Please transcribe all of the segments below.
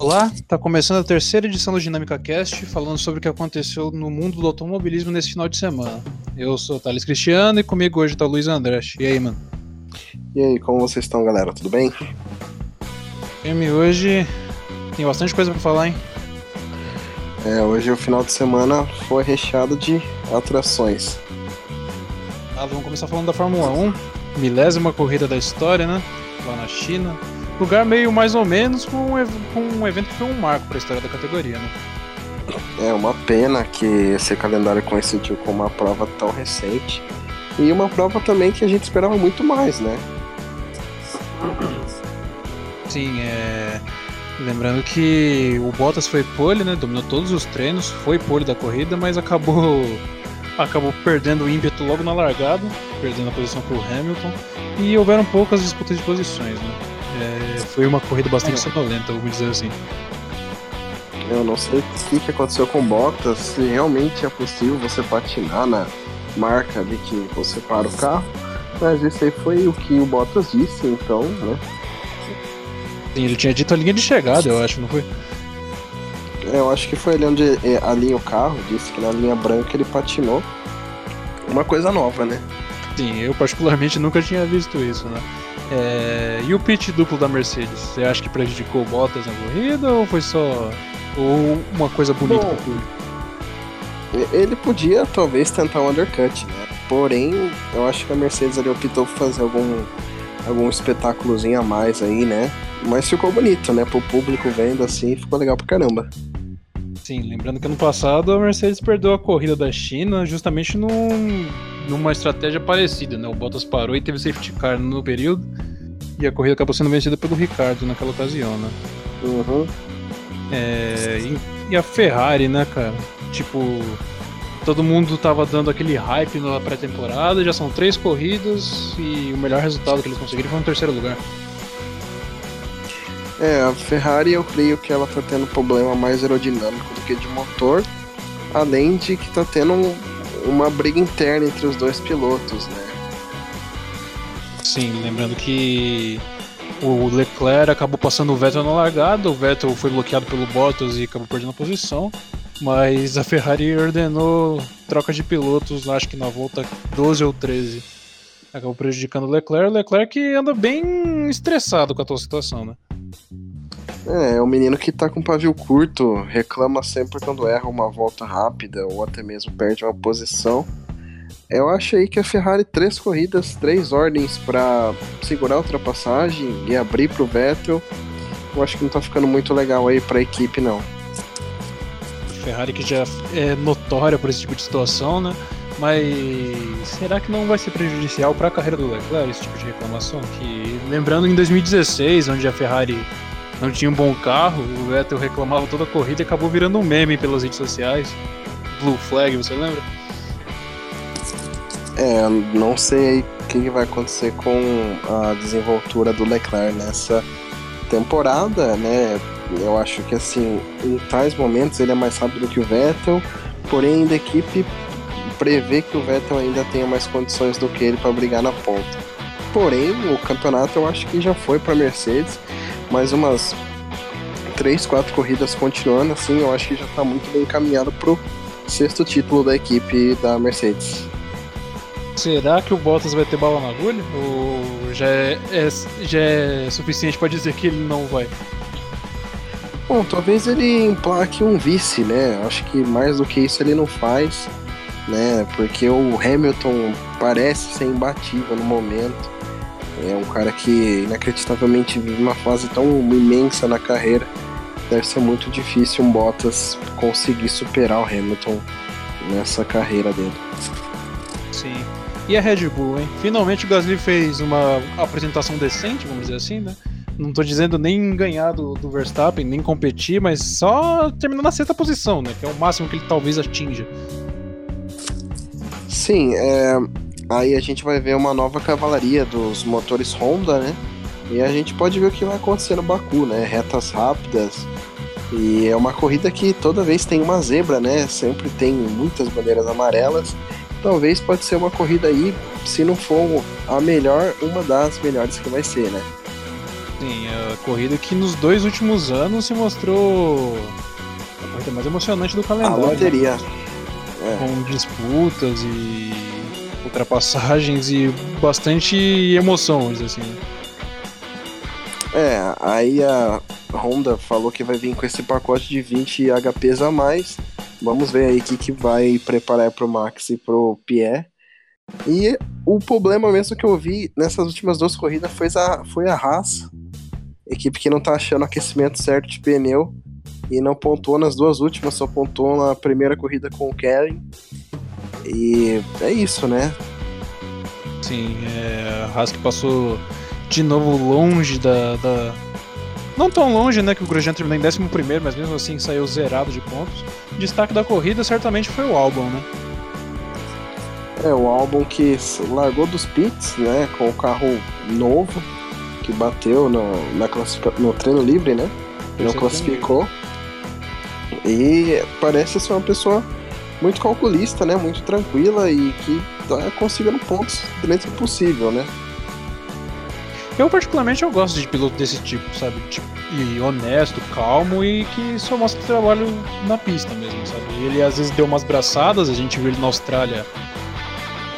Olá, está começando a terceira edição do Dinâmica Cast, falando sobre o que aconteceu no mundo do automobilismo nesse final de semana. Eu sou o Thales Cristiano e comigo hoje está o Luiz André. E aí, mano? E aí, como vocês estão, galera? Tudo bem? Filme hoje tem bastante coisa para falar, hein? É, hoje o final de semana foi recheado de atrações. Ah, vamos começar falando da Fórmula 1, milésima corrida da história, né? Lá na China. Lugar meio mais ou menos com um, com um evento que foi um marco para a história da categoria, né? É uma pena que esse calendário coincidiu com uma prova tão recente e uma prova também que a gente esperava muito mais, né? Sim, é. Lembrando que o Bottas foi pole, né? Dominou todos os treinos, foi pole da corrida, mas acabou acabou perdendo o ímpeto logo na largada, perdendo a posição para o Hamilton e houveram poucas disputas de posições, né? É, foi uma corrida bastante é. sonolenta, vamos dizer assim. Eu não sei o que, que aconteceu com Bottas, se realmente é possível você patinar na marca de que você para o carro, mas isso aí foi o que o Bottas disse, então, né? Sim, ele tinha dito a linha de chegada, eu acho, não foi? É, eu acho que foi ali onde é, alinha o carro, disse que na linha branca ele patinou. Uma coisa nova, né? Sim, eu particularmente nunca tinha visto isso, né? É... E o pit duplo da Mercedes? Você acha que prejudicou Bottas na corrida ou foi só ou uma coisa bonita Bom, pro Ele podia talvez tentar um undercut, né? Porém, eu acho que a Mercedes ali optou por fazer algum algum espetáculozinho a mais aí, né? Mas ficou bonito, né? Pro público vendo assim, ficou legal pra caramba. Sim, lembrando que ano passado a Mercedes perdeu a corrida da China justamente num, numa estratégia parecida, né? O Bottas parou e teve safety car no período e a corrida acabou sendo vencida pelo Ricardo naquela ocasião, né? Uhum. É, e, e, a Ferrari, né, cara? Tipo, todo mundo tava dando aquele hype na pré-temporada, já são três corridas e o melhor resultado que eles conseguiram foi um terceiro lugar. É, a Ferrari eu creio que ela tá tendo problema mais aerodinâmico do que de motor, além de que tá tendo um, uma briga interna entre os dois pilotos, né? Sim, lembrando que o Leclerc acabou passando o Vettel na largada, o Vettel foi bloqueado pelo Bottas e acabou perdendo a posição, mas a Ferrari ordenou troca de pilotos, acho que na volta 12 ou 13. Acabou prejudicando o Leclerc, o Leclerc anda bem estressado com a tua situação, né? É, é um menino que tá com pavio curto, reclama sempre quando erra uma volta rápida ou até mesmo perde uma posição. Eu achei que a Ferrari três corridas, três ordens para segurar a ultrapassagem e abrir pro Vettel. Eu acho que não tá ficando muito legal aí pra equipe, não. Ferrari que já é notória por esse tipo de situação, né? Mas será que não vai ser prejudicial para a carreira do Leclerc esse tipo de reclamação? Que lembrando em 2016, onde a Ferrari não tinha um bom carro, o Vettel reclamava toda a corrida e acabou virando um meme pelas redes sociais. Blue Flag, você lembra? É, não sei o que vai acontecer com a desenvoltura do Leclerc nessa temporada, né? Eu acho que assim, em tais momentos ele é mais rápido que o Vettel, porém da equipe prevê que o Vettel ainda tenha mais condições do que ele para brigar na ponta. Porém, o campeonato eu acho que já foi para Mercedes mais umas três, quatro corridas continuando, assim, eu acho que já está muito bem encaminhado pro sexto título da equipe da Mercedes. Será que o Bottas vai ter bala na agulha? Ou já é, é já é suficiente para dizer que ele não vai? Bom, talvez ele emplaque um vice, né? Acho que mais do que isso ele não faz, né? Porque o Hamilton parece ser imbatível no momento. É um cara que inacreditavelmente vive uma fase tão imensa na carreira. Deve ser muito difícil um Bottas conseguir superar o Hamilton nessa carreira dele. Sim. E a Red Bull, hein? Finalmente o Gasly fez uma apresentação decente, vamos dizer assim, né? Não tô dizendo nem ganhar do, do Verstappen, nem competir, mas só terminar na sexta posição, né? Que é o máximo que ele talvez atinja. Sim, é, Aí a gente vai ver uma nova cavalaria dos motores Honda, né? E a gente pode ver o que vai acontecer no Baku, né? Retas rápidas. E é uma corrida que toda vez tem uma zebra, né? Sempre tem muitas bandeiras amarelas. Talvez pode ser uma corrida aí, se não for a melhor, uma das melhores que vai ser, né? Sim, a corrida que nos dois últimos anos se mostrou a corrida mais emocionante do calendário. A loteria. Né? É. Com disputas e ultrapassagens e bastante emoção, assim. É, aí a Honda falou que vai vir com esse pacote de 20 HPs a mais. Vamos ver aí o que, que vai preparar pro Max e pro Pierre. E o problema mesmo que eu vi nessas últimas duas corridas foi a, foi a Haas, equipe que não tá achando aquecimento certo de pneu e não pontuou nas duas últimas, só pontuou na primeira corrida com o Kevin. E é isso, né? Sim, é, a que passou de novo longe da, da, Não tão longe, né? Que o Grosjean terminou em 11, mas mesmo assim saiu zerado de pontos. O destaque da corrida certamente foi o Albon, né? É, o álbum que largou dos pits, né? Com o carro novo, que bateu no, na classifica... no treino livre, né? Não classificou. E parece ser uma pessoa muito calculista, né? Muito tranquila e que tá conseguindo pontos dentro do possível, né? Eu particularmente eu gosto de piloto desse tipo, sabe? Tipo, e honesto, calmo e que só mostra trabalho na pista mesmo, sabe? Ele às vezes deu umas braçadas, a gente viu ele na Austrália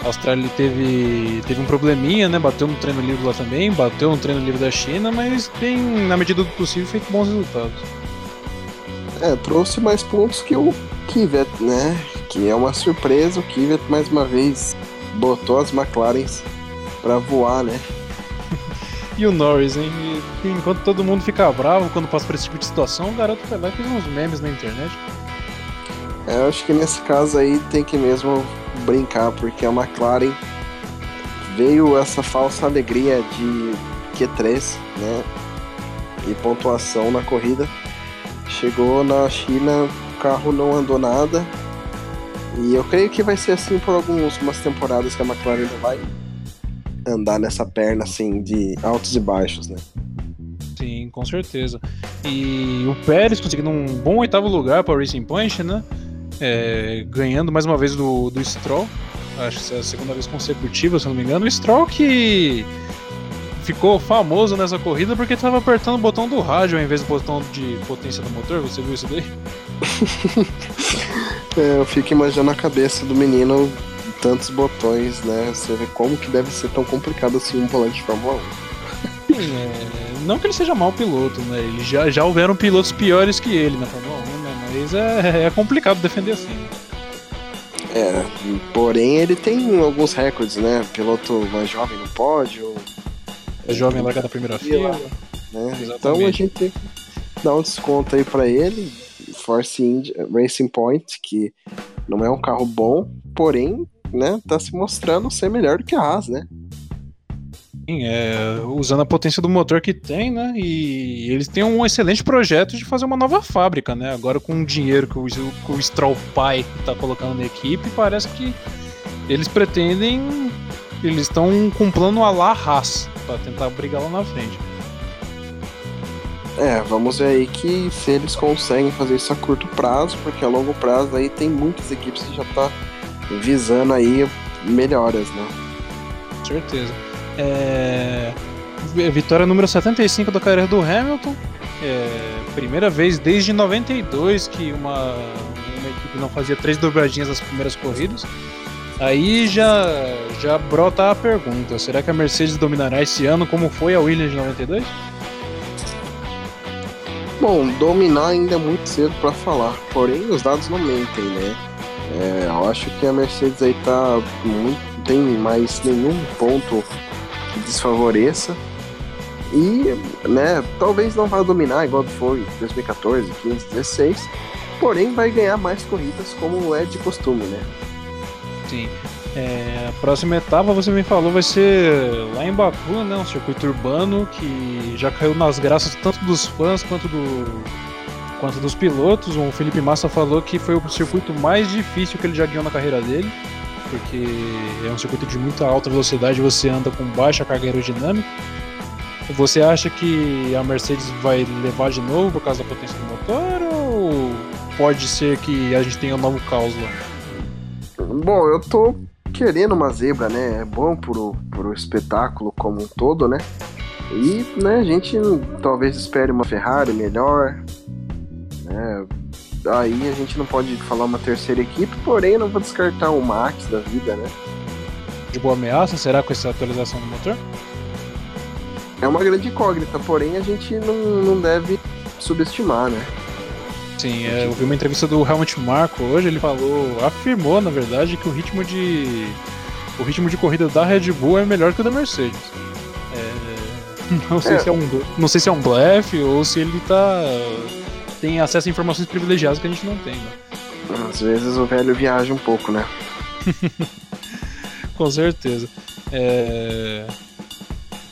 a Austrália teve, teve um probleminha, né? Bateu no treino livre lá também, bateu no treino livre da China, mas tem, na medida do possível, feito bons resultados. É, trouxe mais pontos que o Kivet, né? Que é uma surpresa, o Kivet mais uma vez botou as McLarens para voar, né? e o Norris, hein? E, enquanto todo mundo fica bravo quando passa por esse tipo de situação, o garoto vai lá e fez uns memes na internet. É, eu acho que nesse caso aí tem que mesmo brincar, porque a McLaren veio essa falsa alegria de Q3, né? E pontuação na corrida. Chegou na China, o carro não andou nada. E eu creio que vai ser assim por algumas temporadas que a McLaren vai andar nessa perna assim de altos e baixos, né? Sim, com certeza. E o Pérez conseguindo um bom oitavo lugar para o Racing Point, né? é, ganhando mais uma vez do, do Stroll. Acho que é a segunda vez consecutiva, se não me engano. O Stroll que ficou famoso nessa corrida porque estava apertando o botão do rádio ao invés do botão de potência do motor. Você viu isso daí? é, eu fico imaginando a cabeça do menino tantos botões, né? Você vê como que deve ser tão complicado assim um volante de Fórmula 1. Sim, é, não que ele seja mau piloto, né? Ele já, já houveram pilotos piores que ele na Fórmula 1 mas é, é complicado defender assim. É, porém ele tem alguns recordes, né? Piloto mais jovem no pódio. É jovem larga da primeira fila. Né? Então a gente tem que dar um desconto aí para ele. Force India, Racing Point, que não é um carro bom, porém, né, tá se mostrando ser melhor do que a Haas, né? Sim, é, usando a potência do motor que tem, né? E eles têm um excelente projeto de fazer uma nova fábrica, né? Agora com o dinheiro que o, que o Stroll Pai está colocando na equipe, parece que eles pretendem. Eles estão com um plano a la Haas para tentar brigar lá na frente. É, vamos ver aí que se eles conseguem fazer isso a curto prazo, porque a longo prazo aí tem muitas equipes que já tá visando aí melhoras, né? Certeza. É... Vitória número 75 da carreira do Hamilton. É... Primeira vez desde 92 que uma, uma equipe não fazia três dobradinhas nas primeiras corridas. Aí já, já brota a pergunta: será que a Mercedes dominará esse ano como foi a Williams de 92? Bom, dominar ainda é muito cedo para falar, porém os dados não mentem, né? É, eu acho que a Mercedes aí tá muito, tem mais nenhum ponto que desfavoreça. E, né, talvez não vá dominar igual foi em 2014, 15, 16, porém vai ganhar mais corridas como é de costume, né? Sim. É, a próxima etapa, você me falou, vai ser lá em Baku, né? Um circuito urbano que já caiu nas graças tanto dos fãs quanto, do, quanto dos pilotos. O Felipe Massa falou que foi o circuito mais difícil que ele já ganhou na carreira dele porque é um circuito de muita alta velocidade, você anda com baixa carga aerodinâmica. Você acha que a Mercedes vai levar de novo por causa da potência do motor ou pode ser que a gente tenha um novo caos lá? Bom, eu tô querendo uma zebra, né? É bom pro, pro espetáculo como um todo, né? E né, a gente talvez espere uma Ferrari melhor. Né? Aí a gente não pode falar uma terceira equipe, porém não vou descartar o Max da vida, né? De boa ameaça, será com essa atualização do motor? É uma grande incógnita, porém a gente não, não deve subestimar, né? Sim, é, eu vi uma entrevista do Helmut Marko hoje, ele falou, afirmou na verdade que o ritmo de o ritmo de corrida da Red Bull é melhor que o da Mercedes. É, não sei é. se é um não sei se é um blefe ou se ele tá tem acesso a informações privilegiadas que a gente não tem. Né? Às vezes o velho viaja um pouco, né? Com certeza. É...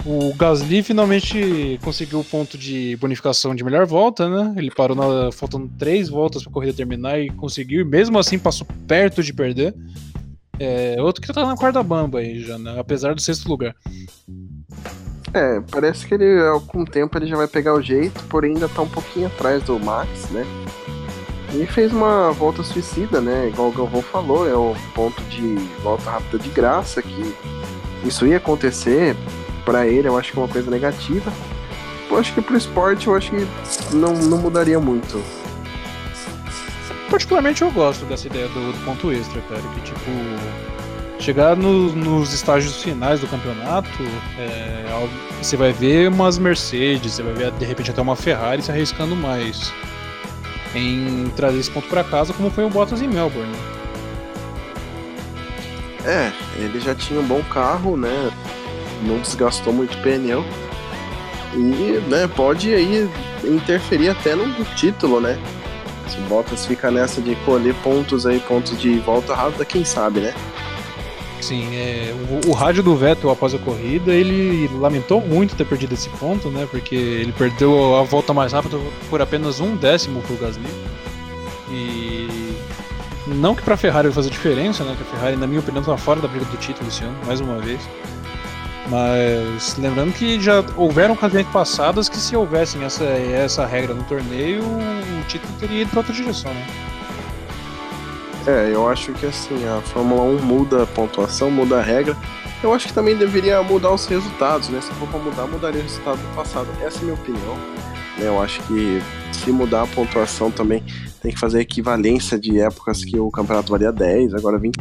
O Gasly finalmente conseguiu o ponto de bonificação de melhor volta, né? Ele parou na, faltando três voltas para a corrida terminar e conseguiu, e mesmo assim passou perto de perder. É, outro que tá na quarta bamba aí já, né? Apesar do sexto lugar. É, parece que ele, com o tempo, ele já vai pegar o jeito, porém ainda tá um pouquinho atrás do Max, né? E fez uma volta suicida, né? Igual o Galvão falou, é o ponto de volta rápida de graça, que isso ia acontecer para ele, eu acho que é uma coisa negativa. Eu acho que pro esporte, eu acho que não, não mudaria muito. Particularmente eu gosto dessa ideia do, do ponto extra, cara, que tipo chegar no, nos estágios finais do campeonato, é, você vai ver umas Mercedes, você vai ver de repente até uma Ferrari se arriscando mais em trazer esse ponto para casa, como foi o Bottas em Melbourne. É, ele já tinha um bom carro, né? Não desgastou muito pneu. E né, pode aí interferir até no título, né? Se o Bottas fica nessa de colher pontos aí, pontos de volta rápida, quem sabe, né? Sim, é, o, o, rádio do Vettel após a corrida, ele lamentou muito ter perdido esse ponto, né? Porque ele perdeu a volta mais rápida por apenas um décimo pro Gasly. E não que pra Ferrari fazer diferença, né? Que a Ferrari, na minha opinião, tá fora da briga do título esse ano, mais uma vez. Mas lembrando que já houveram ocasiões passadas que se houvessem essa, essa regra no torneio, o título teria ido para outra direção, né? É, eu acho que assim, a Fórmula 1 muda a pontuação, muda a regra. Eu acho que também deveria mudar os resultados, né? Se for pra mudar, mudaria o resultado do passado. Essa é a minha opinião. Né? Eu acho que se mudar a pontuação também tem que fazer equivalência de épocas que o campeonato valia 10, agora 20.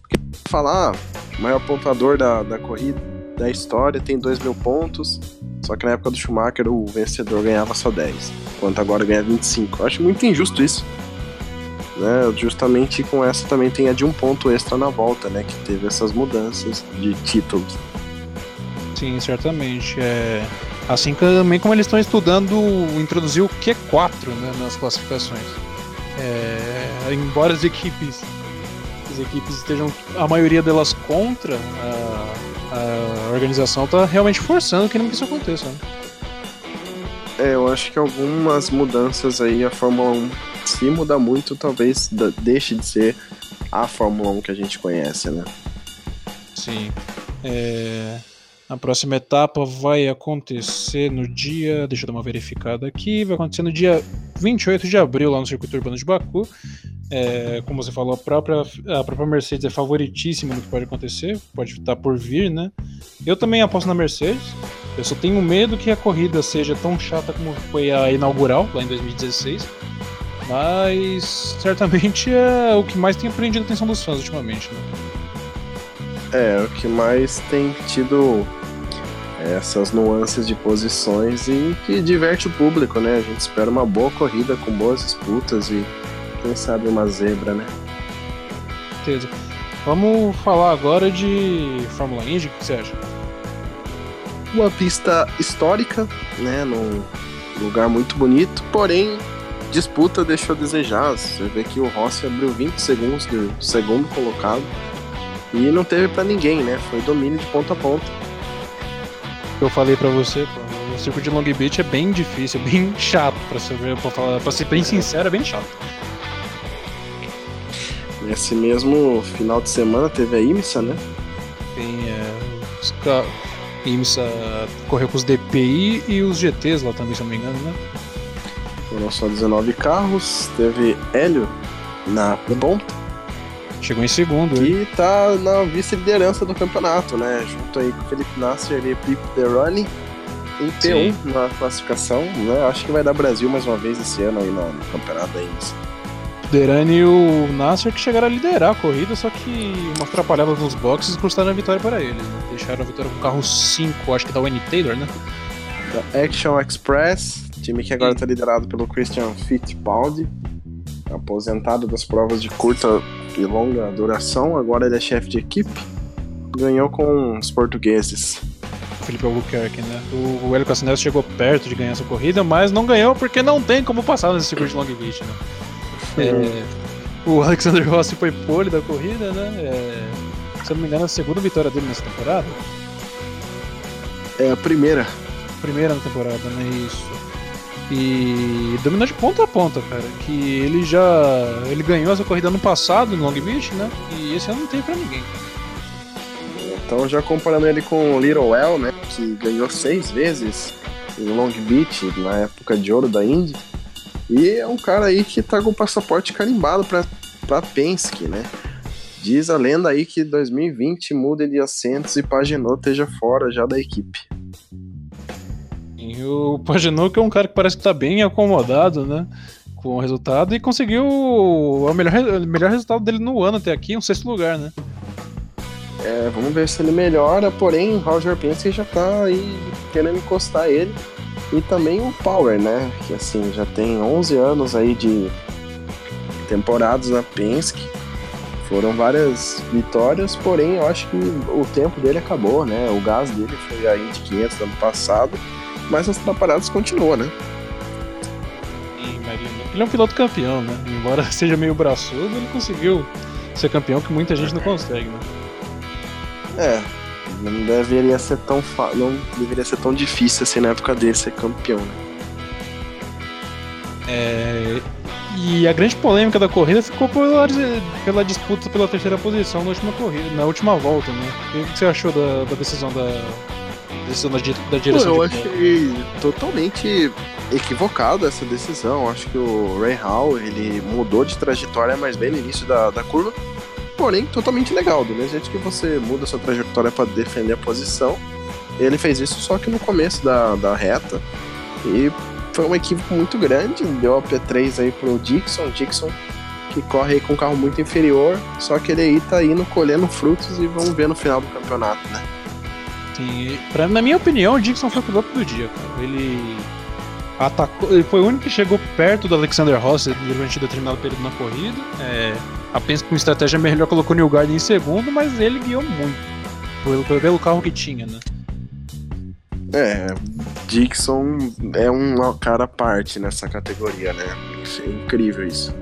Porque falar, maior pontuador da, da corrida, da história, tem 2 mil pontos. Só que na época do Schumacher o vencedor ganhava só 10, enquanto agora ganha 25. Eu acho muito injusto isso né? Justamente com essa também tem a de um ponto extra na volta, né? Que teve essas mudanças de títulos. Sim, certamente. É... Assim também como eles estão estudando introduzir o Q4 né, nas classificações. É... Embora as equipes as equipes estejam a maioria delas contra a, a organização está realmente forçando que isso aconteça. Né? É, eu acho que algumas mudanças aí a Fórmula 1 se mudar muito, talvez deixe de ser a Fórmula 1 que a gente conhece, né? Sim. É... A próxima etapa vai acontecer no dia. Deixa eu dar uma verificada aqui. Vai acontecer no dia 28 de abril, lá no circuito urbano de Baku. É, como você falou, a própria, a própria Mercedes é favoritíssima no que pode acontecer, pode estar por vir, né? Eu também aposto na Mercedes. Eu só tenho medo que a corrida seja tão chata como foi a inaugural, lá em 2016. Mas certamente é o que mais tem prendido a atenção dos fãs ultimamente, né? É, o que mais tem tido essas nuances de posições e que diverte o público, né? A gente espera uma boa corrida com boas disputas e quem sabe uma zebra, né? Certeza. Vamos falar agora de Fórmula Indy, o que você acha? Uma pista histórica, né? Num lugar muito bonito, porém disputa deixou a desejar. Você vê que o Rossi abriu 20 segundos do segundo colocado e não teve para ninguém, né? Foi domínio de ponta a ponta. Eu falei para você, pô, o circuito de Long Beach é bem difícil, bem chato para ser, pra falar, ser bem sincero, é bem chato. Nesse mesmo final de semana teve a IMSA, né? Tem é, os IMSA correu com os DPI e os GTs lá também, se não me engano, né? Foram só 19 carros. Teve Hélio na ponta. Chegou em segundo. E tá na vice-liderança do campeonato, né? Junto aí com o Felipe Nasser e Pipo Deroni. em P1 Sim. na classificação, né? Acho que vai dar Brasil mais uma vez esse ano aí no, no campeonato da Indy. Derani e o Nasser que chegaram a liderar a corrida, só que uma atrapalhada nos boxes custaram a vitória para eles. Né? Deixaram a vitória com o carro 5, acho que da Wayne Taylor, né? Da Action Express, time que agora está liderado pelo Christian Fittipaldi, aposentado das provas de curta e longa duração, agora ele é chefe de equipe. Ganhou com os portugueses. Felipe Albuquerque, né? O, Hélio Cassinelli chegou perto de ganhar essa corrida, mas não ganhou porque não tem como passar nesse circuito de Long Beach, né? É, o Alexander Rossi foi pole da corrida, né? É, se eu não me engano, a segunda vitória dele nessa temporada. É a primeira. Primeira na temporada, né? Isso. E dominou de ponta a ponta, cara. Que ele já. Ele ganhou essa corrida ano passado no Long Beach, né? E esse ano não tem pra ninguém. Então, já comparando ele com o Little Well, né? Que ganhou seis vezes em Long Beach na época de ouro da Indy. E é um cara aí que tá com o passaporte carimbado pra, pra Penske, né? Diz a lenda aí que 2020 muda de assentos e Pagenot esteja fora já da equipe. E o Pagenot que é um cara que parece que tá bem acomodado, né? Com o resultado e conseguiu o melhor, o melhor resultado dele no ano até aqui, um sexto lugar, né? É, vamos ver se ele melhora, porém o Roger Penske já tá aí querendo encostar ele. E também o Power, né? Que assim, já tem 11 anos aí de temporadas na Penske. Foram várias vitórias, porém eu acho que o tempo dele acabou, né? O gás dele foi a Indy 500 no ano passado, mas as atrapalhadas continuam, né? Ele é um piloto campeão, né? Embora seja meio braçudo, ele conseguiu ser campeão que muita gente não consegue, né? É, não deveria ser tão fa... não deveria ser tão difícil assim na época dele ser campeão. Né? É... E a grande polêmica da corrida ficou pela, pela disputa pela terceira posição na última corrida, na última volta, né? O que você achou da, da decisão da, decisão da, da direção? Pô, eu achei totalmente equivocado essa decisão. Acho que o Ray Hall ele mudou de trajetória, mas bem no início da, da curva porém totalmente legal. Do mesmo jeito que você muda sua trajetória para defender a posição, ele fez isso só que no começo da, da reta. E foi um equívoco muito grande. Deu a P3 aí pro Dixon. Dixon que corre aí com um carro muito inferior, só que ele aí tá indo colhendo frutos e vamos ver no final do campeonato, né? Sim, pra, na minha opinião, o Dixon foi o piloto do dia, cara. Ele atacou, ele foi o único que chegou perto do Alexander Rossi durante determinado período na corrida. É, a Penske com estratégia melhor colocou o New Garden em segundo, mas ele guiou muito. Pelo, pelo carro que tinha, né? É, Dixon é um cara à parte nessa categoria, né? É incrível isso.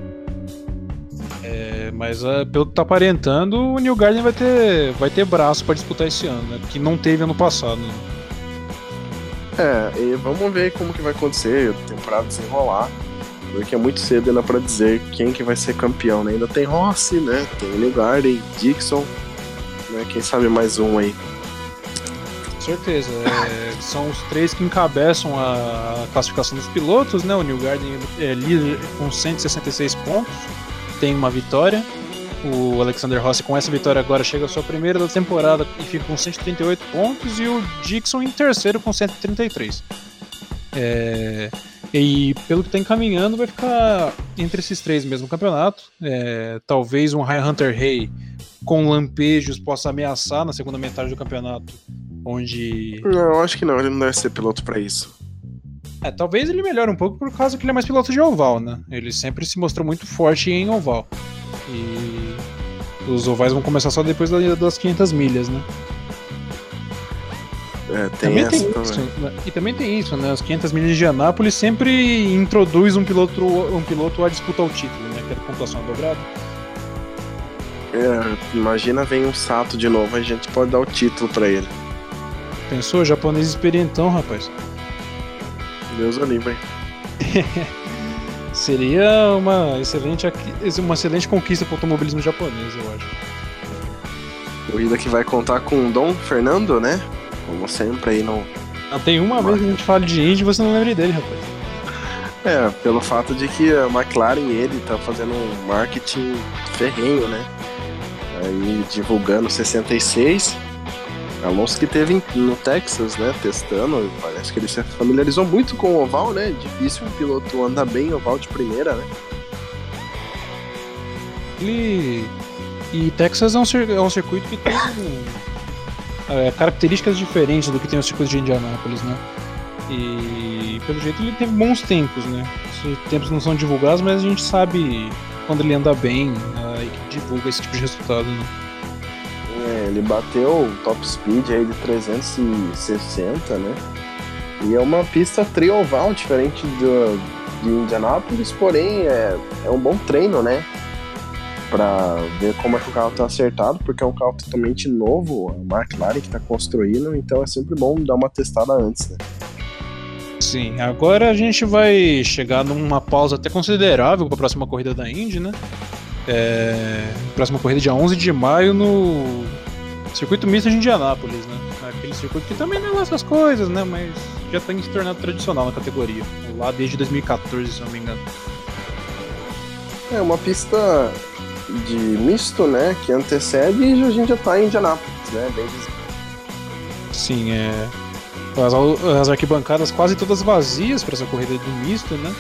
É, mas uh, pelo que tá aparentando, o New Garden vai ter, vai ter braço para disputar esse ano, né? Que não teve ano passado. Né? É, e vamos ver como que vai acontecer, a temporada desenrolar. Porque é muito cedo ainda para dizer quem que vai ser campeão, né? Ainda tem Rossi, né? Tem New Garden, Dixon, né? Quem sabe mais um aí. Com certeza. É, são os três que encabeçam a classificação dos pilotos, né? O New Garden é líder com 166 pontos, tem uma vitória. O Alexander Rossi com essa vitória agora chega à sua primeira da temporada e fica com 138 pontos e o Dixon em terceiro com 133. É, e pelo que está encaminhando, vai ficar entre esses três mesmo campeonato. É, talvez um High Hunter Rey com lampejos possa ameaçar na segunda metade do campeonato. Onde. Não, eu acho que não, ele não deve ser piloto para isso. É, talvez ele melhore um pouco por causa que ele é mais piloto de oval, né? Ele sempre se mostrou muito forte em oval. E os ovais vão começar só depois das 500 milhas, né? É, tem também tem isso, né? E também tem isso, né? As 500 milhas de Anápolis sempre introduz um piloto, um piloto a disputar o título, né? Que é a pontuação dobrada. É, imagina vem um Sato de novo, a gente pode dar o título para ele. Pensou? Japonês experientão, rapaz. Deus o livre. Seria uma excelente, uma excelente conquista para o automobilismo japonês, eu acho. Corrida que vai contar com Dom Fernando, né? Como sempre aí no. Ah, tem uma vez que a gente fala de Indy e você não lembra dele, rapaz. É, pelo fato de que a McLaren ele tá fazendo um marketing ferrenho, né? Aí divulgando 66. Alonso que teve no Texas, né, testando, parece que ele se familiarizou muito com o oval, né? Difícil um piloto andar bem oval de primeira, né? Ele e Texas é um, é um circuito que tem é, características diferentes do que tem o circuito de Indianápolis, né? E pelo jeito ele teve bons tempos, né? Os tempos não são divulgados, mas a gente sabe quando ele anda bem, a equipe divulga esse tipo de resultado, né? É, ele bateu top speed aí de 360, né? E é uma pista trioval diferente do, de Indianápolis, porém é, é um bom treino, né? Para ver como é que o carro tá acertado, porque é um carro totalmente novo, a McLaren que tá construindo, então é sempre bom dar uma testada antes, né? Sim, agora a gente vai chegar numa pausa até considerável para a próxima corrida da Indy, né? É, próxima corrida dia 11 de maio no circuito misto de Indianápolis, né? Aquele circuito que também não é das coisas, né? Mas já tem se tornado tradicional na categoria. Lá desde 2014, se não me engano. É uma pista de misto, né? Que antecede e a gente já tá em Indianápolis, né? Bem Sim, é. As, as arquibancadas quase todas vazias para essa corrida do misto, né?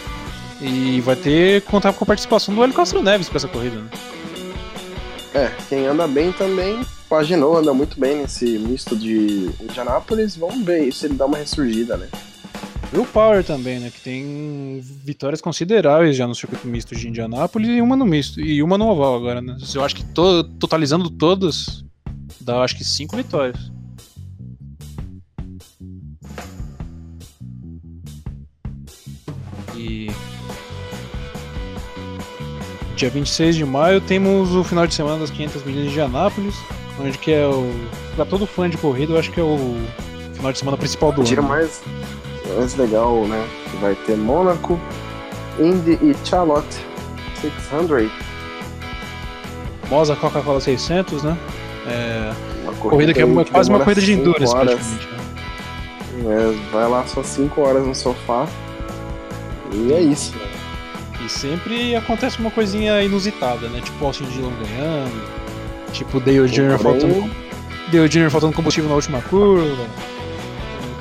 E vai ter contar com a participação do Hélio Castro Neves para essa corrida, né? É, quem anda bem também, paginou, anda muito bem nesse misto de Indianápolis. Vamos ver se ele dá uma ressurgida, né? E o Power também, né? Que tem vitórias consideráveis já no circuito misto de Indianápolis e uma no misto. E uma no oval agora, né? Eu acho que to, totalizando todas, dá acho que cinco vitórias. E dia 26 de maio temos o final de semana das 500 milhas de Anápolis, onde que é o para todo fã de corrida, eu acho que é o final de semana principal do Tira ano. mais mais legal, né? Vai ter Mônaco, Indy e Charlotte 600. Moza Coca-Cola 600, né? É, uma corrida, corrida que é quase uma corrida de endurance, praticamente. Né? É, vai lá só 5 horas no sofá e é isso. E sempre acontece uma coisinha inusitada, né? Tipo Austin Dillon ganhando, tipo Dale Jr. faltando, Dale Jr. faltando combustível na última curva,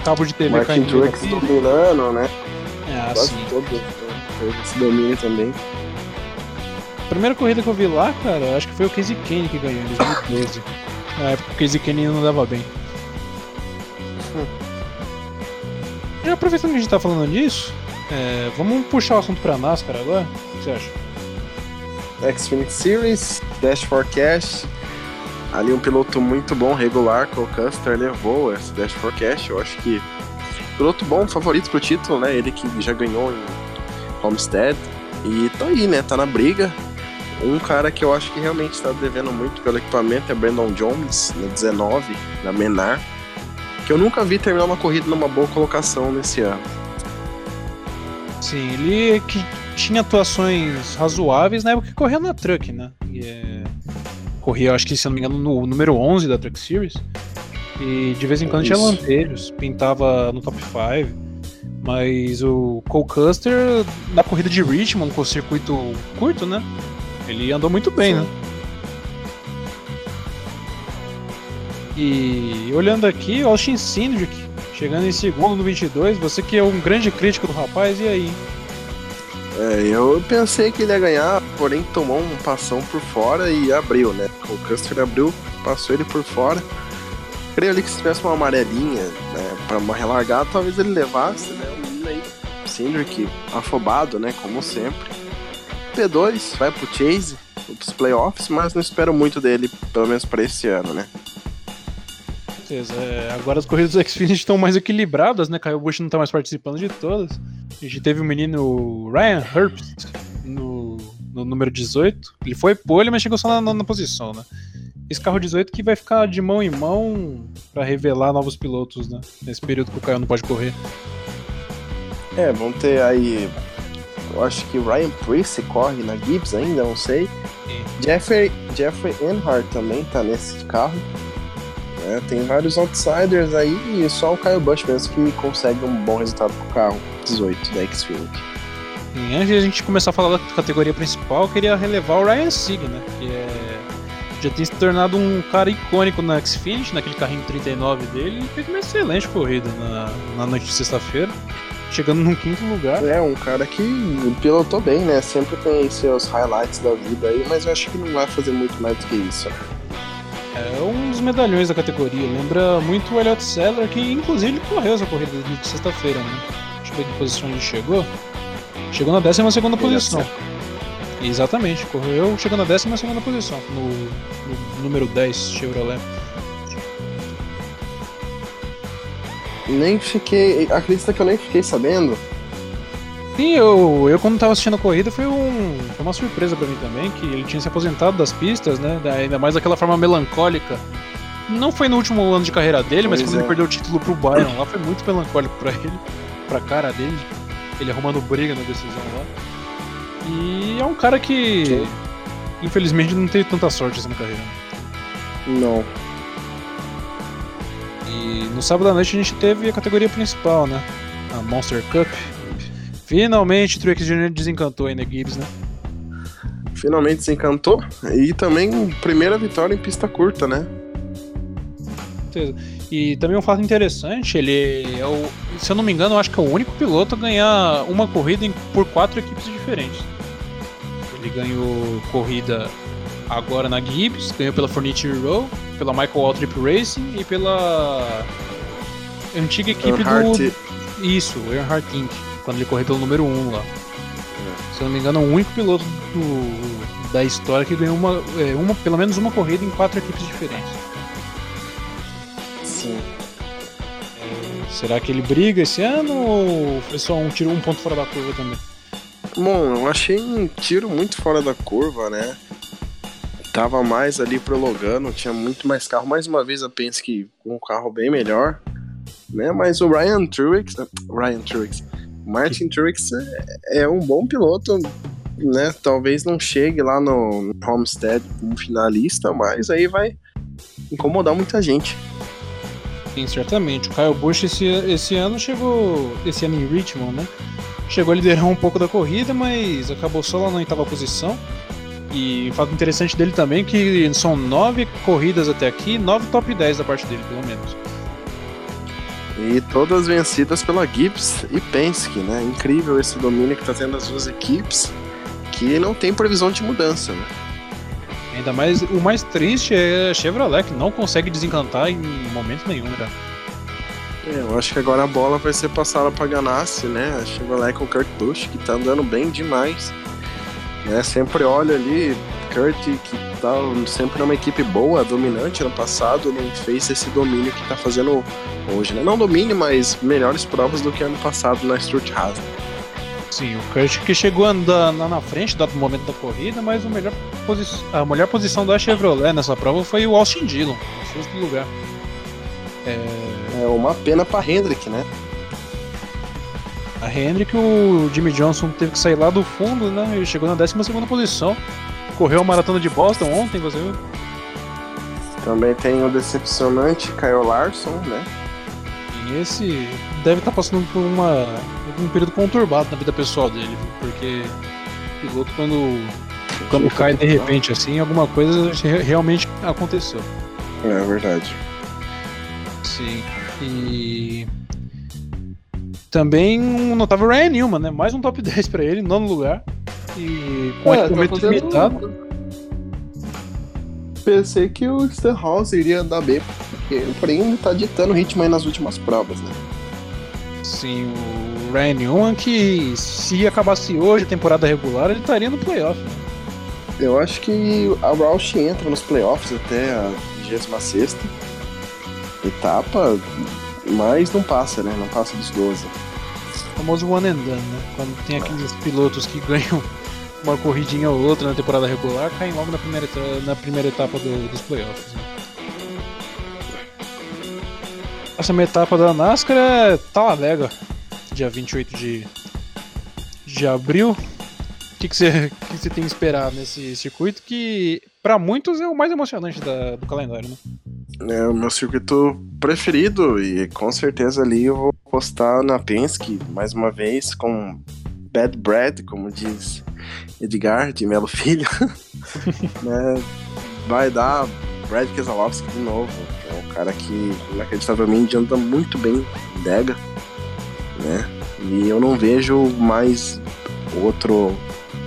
cabo de TV Martin caindo. Truex dominando, né? É, Quase sim. todo esse domínio também. A primeira corrida que eu vi lá, cara, acho que foi o Casey Kane que ganhou em 2012. Na época o Casey Kane não dava bem. E aproveitando que a gente tá falando disso, é, vamos puxar o assunto pra NASCAR agora? O que você acha? Xfinity Series, Dash for Cash. Ali um piloto muito bom, regular, o Custer levou esse Dash for Cash. Eu acho que piloto bom, favorito pro título, né? Ele que já ganhou em Homestead. E tá aí, né? Tá na briga. Um cara que eu acho que realmente está devendo muito pelo equipamento é Brandon Jones, no 19, da Menar. Que eu nunca vi terminar uma corrida numa boa colocação nesse ano. Sim, ele que tinha atuações razoáveis na época que corria na Truck, né? E, é... Corria, acho que se não me engano, no número 11 da Truck Series. E de vez em quando Isso. tinha lampejos, pintava no top 5. Mas o Cole Custer, na corrida de Richmond, com o circuito curto, né? Ele andou muito bem, Sim. né? E olhando aqui, Austin Cindric Chegando em segundo no 22, você que é um grande crítico do rapaz, e aí? É, eu pensei que ele ia ganhar, porém tomou um passão por fora e abriu, né? O Custer abriu, passou ele por fora. Creio ali que se tivesse uma amarelinha, né, pra uma relargada, talvez ele levasse, né? O Cindric, afobado, né? Como sempre. P2 vai pro Chase, pros playoffs, mas não espero muito dele, pelo menos para esse ano, né? Certeza. É, agora as corridas do Xfinity estão mais equilibradas, né? Kyle Busch não está mais participando de todas. A gente teve o menino Ryan Herbst no, no número 18. Ele foi pole, mas chegou só na na posição, né? Esse carro 18 que vai ficar de mão em mão para revelar novos pilotos, né? Nesse período que o Kyle não pode correr. É, vão ter aí. Eu acho que o Ryan Priest corre na Gibbs ainda, não sei. Sim. Jeffrey, Jeffrey Earnhardt também tá nesse carro. Né? Tem vários outsiders aí e só o Kyle Busch mesmo que consegue um bom resultado com o carro 18 da. E antes de a gente começar a falar da categoria principal, eu queria relevar o Ryan Sieg, né? Que é já tem se tornado um cara icônico na Xfinity, naquele carrinho 39 dele, e fez uma excelente corrida na, na noite de sexta-feira, chegando num quinto lugar. É, um cara que pilotou bem, né? Sempre tem seus highlights da vida aí, mas eu acho que não vai fazer muito mais do que isso. É um dos medalhões da categoria, lembra muito o Elliott Seller, que inclusive correu essa corrida de sexta-feira, né? Deixa eu ver que posição ele chegou. Chegou na 12 segunda posição. Exatamente, correu chegando na 12 segunda posição, no, no número 10 Chevrolet. Nem fiquei. Acredita que eu nem fiquei sabendo? Sim, eu, eu quando tava assistindo a corrida foi, um, foi uma surpresa para mim também, que ele tinha se aposentado das pistas, né? Ainda mais daquela forma melancólica. Não foi no último ano de carreira dele, pois mas quando é. ele perdeu o título pro Byron lá foi muito melancólico para ele, pra cara dele. Ele arrumando briga na decisão lá. E é um cara que, Sim. infelizmente, não teve tanta sorte assim na carreira. Não. E no sábado à noite a gente teve a categoria principal, né? A Monster Cup. Finalmente o Truex Jr. desencantou aí na Gibbs, né? Finalmente desencantou. E também primeira vitória em pista curta, né? E também um fato interessante, ele é o, se eu não me engano, eu acho que é o único piloto a ganhar uma corrida em, por quatro equipes diferentes. Ele ganhou corrida agora na Gibbs, ganhou pela Furniture Row, pela Michael Waltrip Racing e pela antiga equipe Earnhardt. do. Isso, o Earnhardt Inc., quando ele correu pelo número 1 lá. É. Se eu não me engano, é o único piloto do, da história que ganhou uma, é, uma, pelo menos uma corrida em quatro equipes diferentes. Sim. Será que ele briga esse ano ou foi só um tiro um ponto fora da curva também? Bom, eu achei um tiro muito fora da curva, né? Tava mais ali pro Logano, tinha muito mais carro. Mais uma vez eu penso que um carro bem melhor, né? Mas o Ryan Truex, Ryan Truex, Martin Truex é, é um bom piloto, né? Talvez não chegue lá no Homestead como finalista, mas aí vai incomodar muita gente. Sim, certamente. O Kyle Busch esse, esse ano chegou. Esse ano em Richmond, né? Chegou a liderar um pouco da corrida, mas acabou só lá na oitava posição. E o fato interessante dele também é que são nove corridas até aqui, nove top 10 da parte dele, pelo menos. E todas vencidas pela Gibbs e Penske, né? Incrível esse domínio que está tendo as duas equipes, que não tem previsão de mudança, né? Ainda mais, o mais triste é a Chevrolet, que não consegue desencantar em momento nenhum, né? É, eu acho que agora a bola vai ser passada para Ganassi, né? A Chevrolet com o Kurt Busch, que tá andando bem demais. Né? Sempre olha ali, Kurt, que tá sempre numa equipe boa, dominante no passado, não fez esse domínio que tá fazendo hoje, né? Não domínio, mas melhores provas do que ano passado na Stuart Haas. Sim, o Kurt que chegou andando na frente dado momento da corrida, mas o melhor a melhor posição da Chevrolet nessa prova foi o Austin Dillon, no sexto lugar. É... é uma pena para Hendrick, né? A Hendrick, o Jimmy Johnson teve que sair lá do fundo, né? Ele chegou na 12 posição. Correu a maratona de Boston ontem, você viu? Também tem o decepcionante Kyle Larson, né? E esse deve estar tá passando por uma, um período conturbado na vida pessoal dele, porque o piloto quando, quando cai de repente assim, alguma coisa realmente aconteceu. É verdade. Sim. E também um notável Ryan Newman, né? Mais um top 10 para ele, nono lugar. E com é, equipamento tá limitado. Pensei que o Stenhouse iria andar bem, porque o Prêmio tá ditando ritmo aí nas últimas provas, né? Sim, o Ryan Newman que se acabasse hoje a temporada regular, ele estaria no playoff. Né? Eu acho que a Roush entra nos playoffs até a 26 etapa, mas não passa, né? Não passa dos 12. O famoso one and done, né? Quando tem aqueles pilotos que ganham uma corridinha ou outra na temporada regular, caem logo na primeira, na primeira etapa do, dos playoffs. Né? Essa etapa da NASCAR é Talalega, dia 28 de, de abril. O que, que, você, que você tem que esperar nesse circuito que, para muitos, é o mais emocionante da, do calendário, né? É o meu circuito preferido e com certeza ali eu vou postar na Penske mais uma vez com Bad Bread, como diz Edgar de Melo Filho, né? vai dar Brad Keselowski de novo. É um cara que inacreditavelmente anda muito bem em Dega, né? E eu não vejo mais outro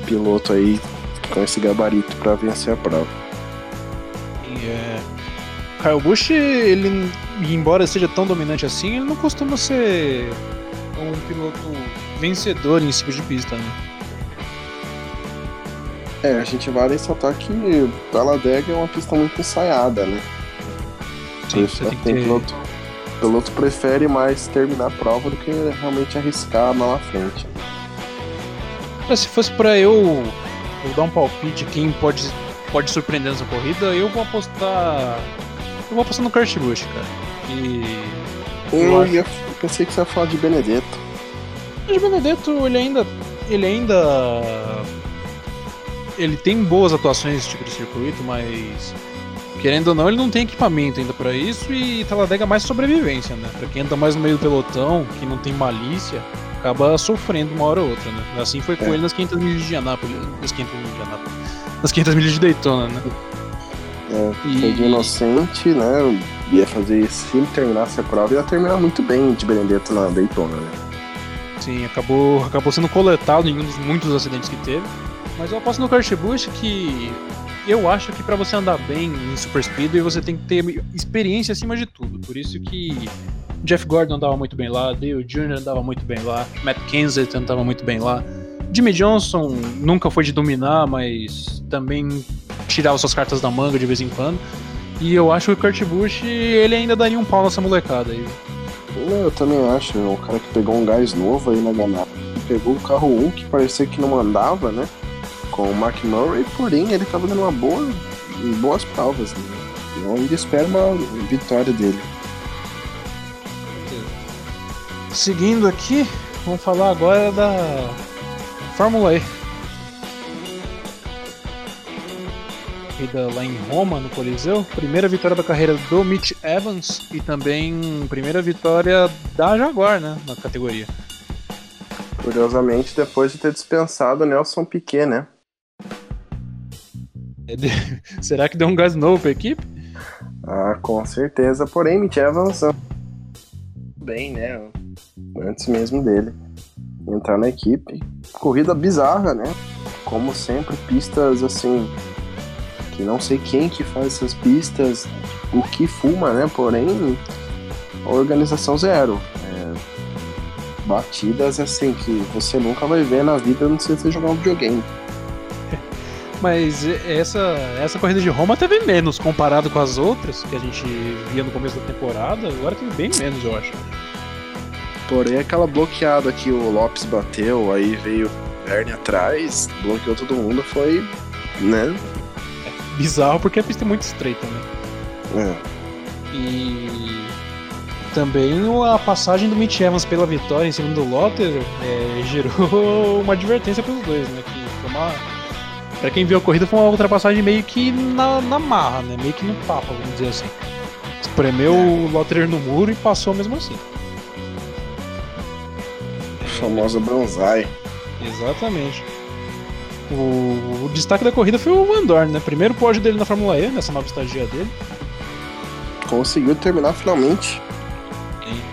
piloto aí com esse gabarito para vencer a prova. É... Kyle Busch, ele, embora seja tão dominante assim, ele não costuma ser um piloto vencedor em cima de pista, né? É, a gente vai ressaltar que Talladega é uma pista muito ensaiada, né? Sim, você tem, tem piloto, piloto prefere mais terminar a prova do que realmente arriscar lá na frente. Se fosse para eu, eu dar um palpite quem pode, pode surpreender nessa corrida, eu vou apostar. Eu vou apostar no Kurt Busch, cara. E. Eu, eu pensei que você ia falar de Benedetto. De Benedetto, ele ainda. Ele ainda. Ele tem boas atuações nesse tipo de circuito, mas. Querendo ou não, ele não tem equipamento ainda para isso e Talladega é mais sobrevivência, né? Pra quem anda mais no meio do pelotão, que não tem malícia, acaba sofrendo uma hora ou outra, né? Assim foi com é. ele nas 500 milhas de Anápolis. Nas 500 milhas de Anápolis. Nas 500 milhas de Daytona, né? É, e... foi de inocente, né? Ia fazer, se terminasse a prova, ia terminar muito bem de Benedetto na Daytona, né? Sim, acabou, acabou sendo coletado em um dos muitos acidentes que teve. Mas eu aposto no Kurt Busch que eu acho que para você andar bem em Super Speed você tem que ter experiência acima de tudo. Por isso que Jeff Gordon andava muito bem lá, Dale Jr. andava muito bem lá, Matt Kenseth andava muito bem lá. Jimmy Johnson nunca foi de dominar, mas também tirava suas cartas da manga de vez em quando. E eu acho que o Kurt Busch, ele ainda daria um pau nessa molecada aí. Eu também acho, é um cara que pegou um gás novo aí na ganada. Pegou o carro 1 que parecia que não andava, né? Com o Mark Murray, porém ele tava dando uma boa, boas provas. Né? Eu ainda espero uma vitória dele. Seguindo aqui, vamos falar agora da Fórmula E. Corrida lá em Roma, no Coliseu. Primeira vitória da carreira do Mitch Evans e também primeira vitória da Jaguar, né, na categoria. Curiosamente, depois de ter dispensado Nelson Piquet, né? Será que deu um gás novo para a equipe? Ah, com certeza. Porém, Mitch Evans bem, né? Antes mesmo dele entrar na equipe. Corrida bizarra, né? Como sempre, pistas assim que não sei quem que faz essas pistas, o que fuma, né? Porém, organização zero. É, batidas assim que você nunca vai ver na vida, não sei se jogar um videogame. Mas essa, essa corrida de Roma teve menos comparado com as outras que a gente via no começo da temporada. Agora teve bem menos, eu acho. Porém, aquela bloqueada que o Lopes bateu, aí veio Verne atrás, bloqueou todo mundo, foi, né? É bizarro porque a pista é muito estreita, né? É. E também a passagem do Mitch Evans pela vitória em cima do Lotter é, gerou uma advertência para os dois, né? Que foi uma Pra quem viu a corrida, foi uma ultrapassagem meio que na, na marra, né? Meio que no tapa, vamos dizer assim. Espremeu o Lotterer no muro e passou mesmo assim. A famosa bronzai. Exatamente. O, o, destaque da corrida foi o Van Dorn, né? Primeiro pódio dele na Fórmula E, nessa nova estagia dele. Conseguiu terminar finalmente.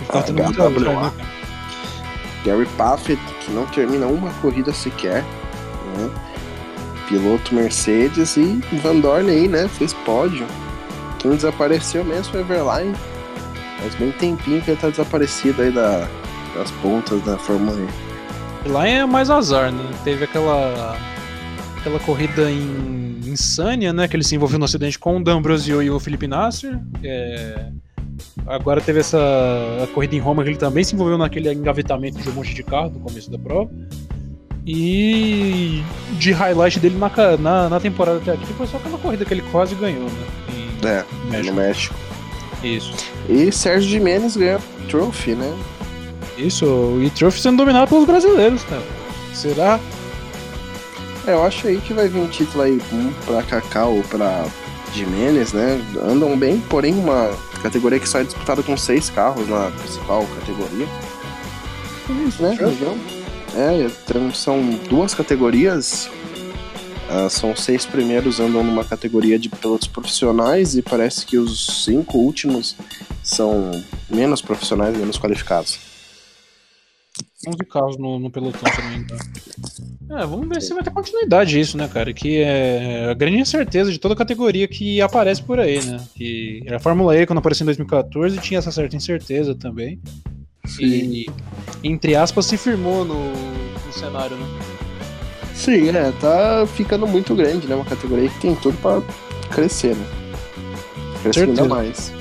Tá tendo muita né, Gary Paffett, que não termina uma corrida sequer. Né? Piloto Mercedes e Van Dorn aí, né? Fez pódio. Quem desapareceu mesmo foi Everline. Faz bem tempinho que ele tá desaparecido aí da, das pontas da Fórmula E. Lá é mais azar, né? Teve aquela aquela corrida em Insânia, né? Que ele se envolveu no acidente com o D'Ambrosio e o Felipe Nasser. É... Agora teve essa corrida em Roma que ele também se envolveu naquele engavetamento de um monte de carro no começo da prova. E de highlight dele na, na, na, temporada até aqui foi só aquela corrida que ele quase ganhou, né? Em é, México. no México. Isso. E Sérgio Jimenez ganhou Trophy, né? Isso, e Trophy sendo dominado pelos brasileiros, cara. Será? É, eu acho aí que vai vir um título aí um pra Cacau ou pra Jimenez, né? Andam bem, porém uma categoria que só é disputada com seis carros na principal categoria. Isso, né? Legal. É, são duas categorias Uh, são seis primeiros andam numa categoria de pilotos profissionais e parece que os cinco últimos são menos profissionais, menos qualificados. 11 carros no, no pelotão também. Tá? É, vamos ver se vai ter continuidade isso, né, cara? Que é a grande incerteza de toda categoria que aparece por aí, né? Que a Fórmula E, quando apareceu em 2014, tinha essa certa incerteza também. Sim. E, entre aspas, se firmou no, no cenário, né? Sim, é, tá ficando muito grande, né? Uma categoria que tem tudo pra crescer, né? Crescer ainda mais.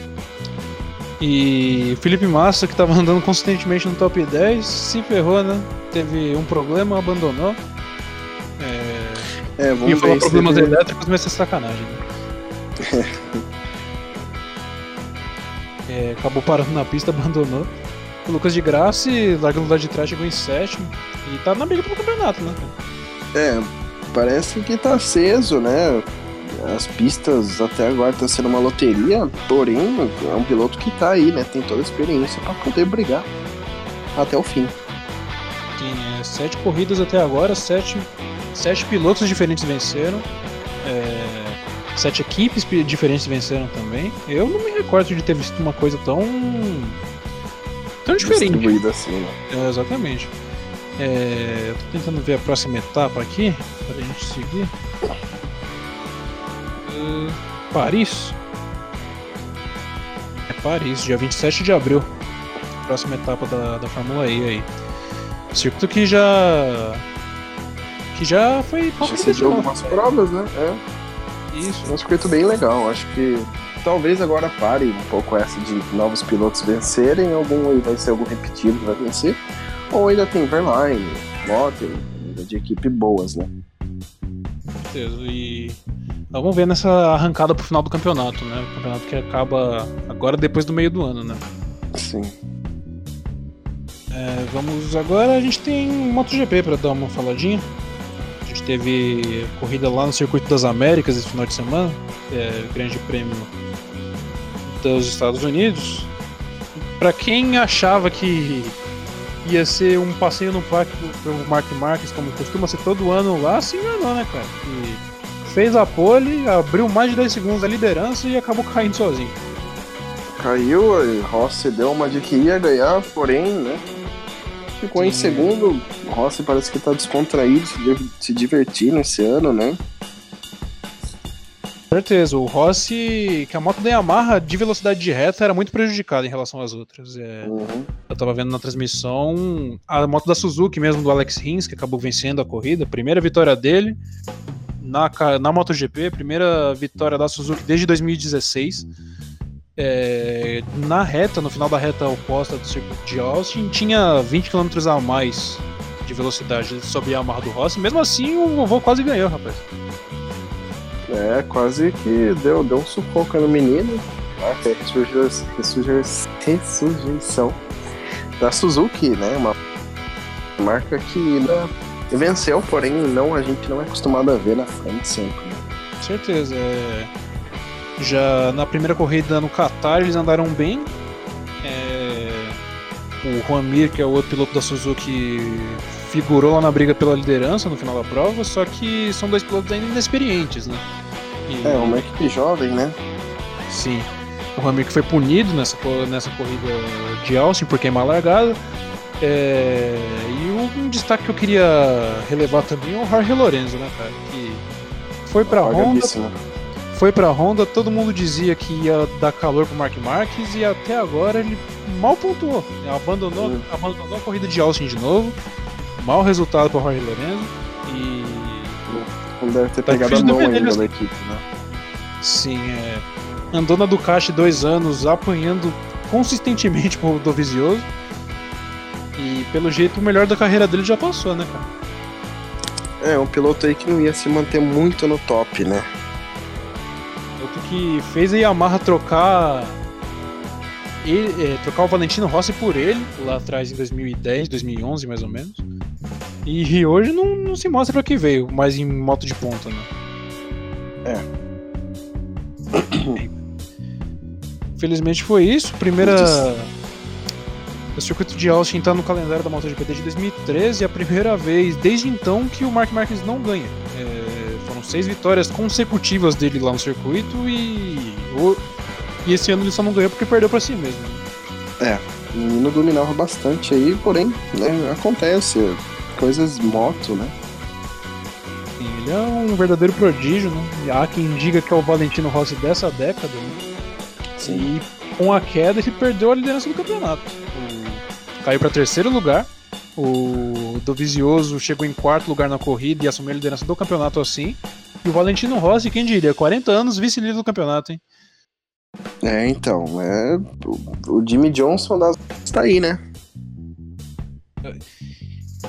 E Felipe Massa, que tava andando consistentemente no top 10, se ferrou, né? Teve um problema, abandonou. É, é vamos e falar problemas teve... elétricos, mas é sacanagem. Né? é, acabou parando na pista, abandonou. O Lucas de Graça, largando lá de trás, chegou em sétimo. E tá na briga pelo campeonato, né? É, parece que tá aceso, né? As pistas até agora tá sendo uma loteria, porém é um piloto que tá aí, né? Tem toda a experiência para poder brigar até o fim. Tem é, sete corridas até agora, sete, sete pilotos diferentes venceram. É, sete equipes diferentes venceram também. Eu não me recordo de ter visto uma coisa tão. Tão diferente. assim, né? É, exatamente. É, tô tentando ver a próxima etapa aqui, para a gente seguir. Uh, Paris. É Paris, dia 27 de abril. Próxima etapa da, da Fórmula E aí. Circuito que já. que já foi. Já algumas provas, né? É. Isso. É um circuito bem legal. Acho que talvez agora pare um pouco essa de novos pilotos vencerem. Algum vai ser algum repetido que vai vencer. Ou ainda tem Verline, Lotte, de equipe boas, né? certeza. E vamos ver nessa arrancada pro final do campeonato, né? O campeonato que acaba agora depois do meio do ano, né? Sim. É, vamos agora, a gente tem MotoGP para dar uma faladinha. Gente teve corrida lá no Circuito das Américas esse final de semana, é, Grande Prêmio dos Estados Unidos. Para quem achava que ia ser um passeio no parque pro Mark Marques, como costuma ser todo ano lá, se enganou, né, cara? E fez a pole, abriu mais de 10 segundos a liderança e acabou caindo sozinho. Caiu, Rossi deu uma de que ia ganhar, porém, né? Ficou em segundo. Rossi parece que tá descontraído, se divertindo esse ano, né? certeza. O Rossi, que a moto da Yamaha de velocidade de reta era muito prejudicada em relação às outras. É, uhum. Eu tava vendo na transmissão a moto da Suzuki mesmo, do Alex Rins, que acabou vencendo a corrida. Primeira vitória dele na, na MotoGP, primeira vitória da Suzuki desde 2016. É, na reta, no final da reta oposta do circuito de Austin, tinha 20 km a mais de velocidade sobre a Yamaha do Rossi. Mesmo assim, o vovô quase ganhou, rapaz. É, quase que deu, deu um sufoco no menino. Até ressurreição da Suzuki, né? Uma marca que venceu, porém não a gente não é acostumado a ver na frente sempre. Né? Certeza. É... Já na primeira corrida no Qatar eles andaram bem. É... O Juan Mir, que é o outro piloto da Suzuki, figurou lá na briga pela liderança no final da prova, só que são dois pilotos ainda inexperientes, né? E... É, uma equipe jovem, né? Sim. O Ramiro que foi punido nessa, nessa corrida de Austin por queimar a largada. É... E um destaque que eu queria relevar também é o Jorge Lorenzo, né, cara? Que foi pra Honda. Foi pra Honda, todo mundo dizia que ia dar calor pro Mark Marques e até agora ele mal pontuou. Abandonou, uhum. abandonou a corrida de Austin de novo. Mau resultado para Jorge Lorenzo e. Não deve ter tá pegado a mão ainda da equipe, né? Sim, é. Andou na Ducati dois anos apanhando consistentemente pro Dovizioso. E pelo jeito o melhor da carreira dele já passou, né, cara? É, um piloto aí que não ia se manter muito no top, né? Que fez a Yamaha trocar ele, é, trocar o Valentino Rossi por ele, lá atrás em 2010, 2011 mais ou menos. E hoje não, não se mostra para que veio, mas em moto de ponta, né? É. Felizmente foi isso. Primeira. O circuito de Austin está no calendário da MotoGP desde 2013 e a primeira vez desde então que o Mark Marques não ganha. É, seis vitórias consecutivas dele lá no circuito e. E esse ano ele só não ganhou porque perdeu para si mesmo. É, o menino dominava bastante aí, porém, né, acontece. Coisas moto, né? Sim, ele é um verdadeiro prodígio, né? E há quem diga que é o Valentino Rossi dessa década, né? Sim. E com a queda ele perdeu a liderança do campeonato. O... Caiu para terceiro lugar. O Dovizioso chegou em quarto lugar na corrida e assumiu a liderança do campeonato assim. E o Valentino Rossi, quem diria, 40 anos, vice-líder do campeonato, hein? É, então, é, o, o Jimmy Johnson das está aí, né?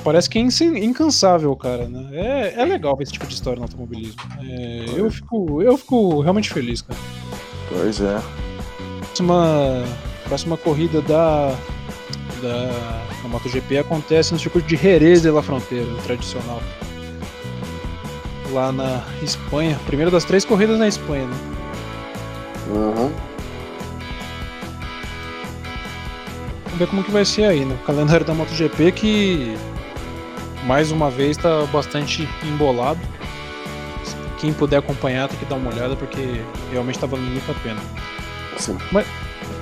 Parece que é incansável, cara, né? É, é legal ver esse tipo de história no automobilismo. É, eu, fico, eu fico realmente feliz, cara. Pois é. Próxima, próxima corrida da, da, da MotoGP acontece no circuito de Jerez de la Fronteira, o tradicional. Lá na Espanha. Primeira das três corridas na Espanha, né? Uhum. Vamos ver como que vai ser aí, né? O calendário da MotoGP que mais uma vez está bastante embolado. Quem puder acompanhar tem que dar uma olhada porque realmente está valendo muito a pena. Sim. Mas,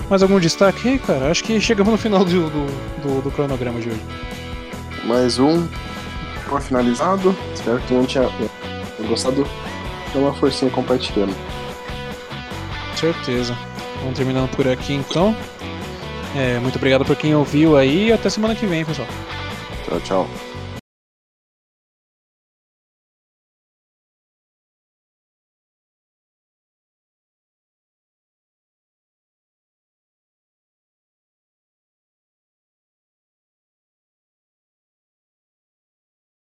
mais algum destaque aí, cara? Acho que chegamos no final do, do, do, do cronograma de hoje. Mais um por finalizado. Espero que não tenha gostado. Dá uma forcinha compartilhando. Certeza. Vamos terminando por aqui então. É, muito obrigado por quem ouviu aí e até semana que vem, pessoal. Tchau, tchau.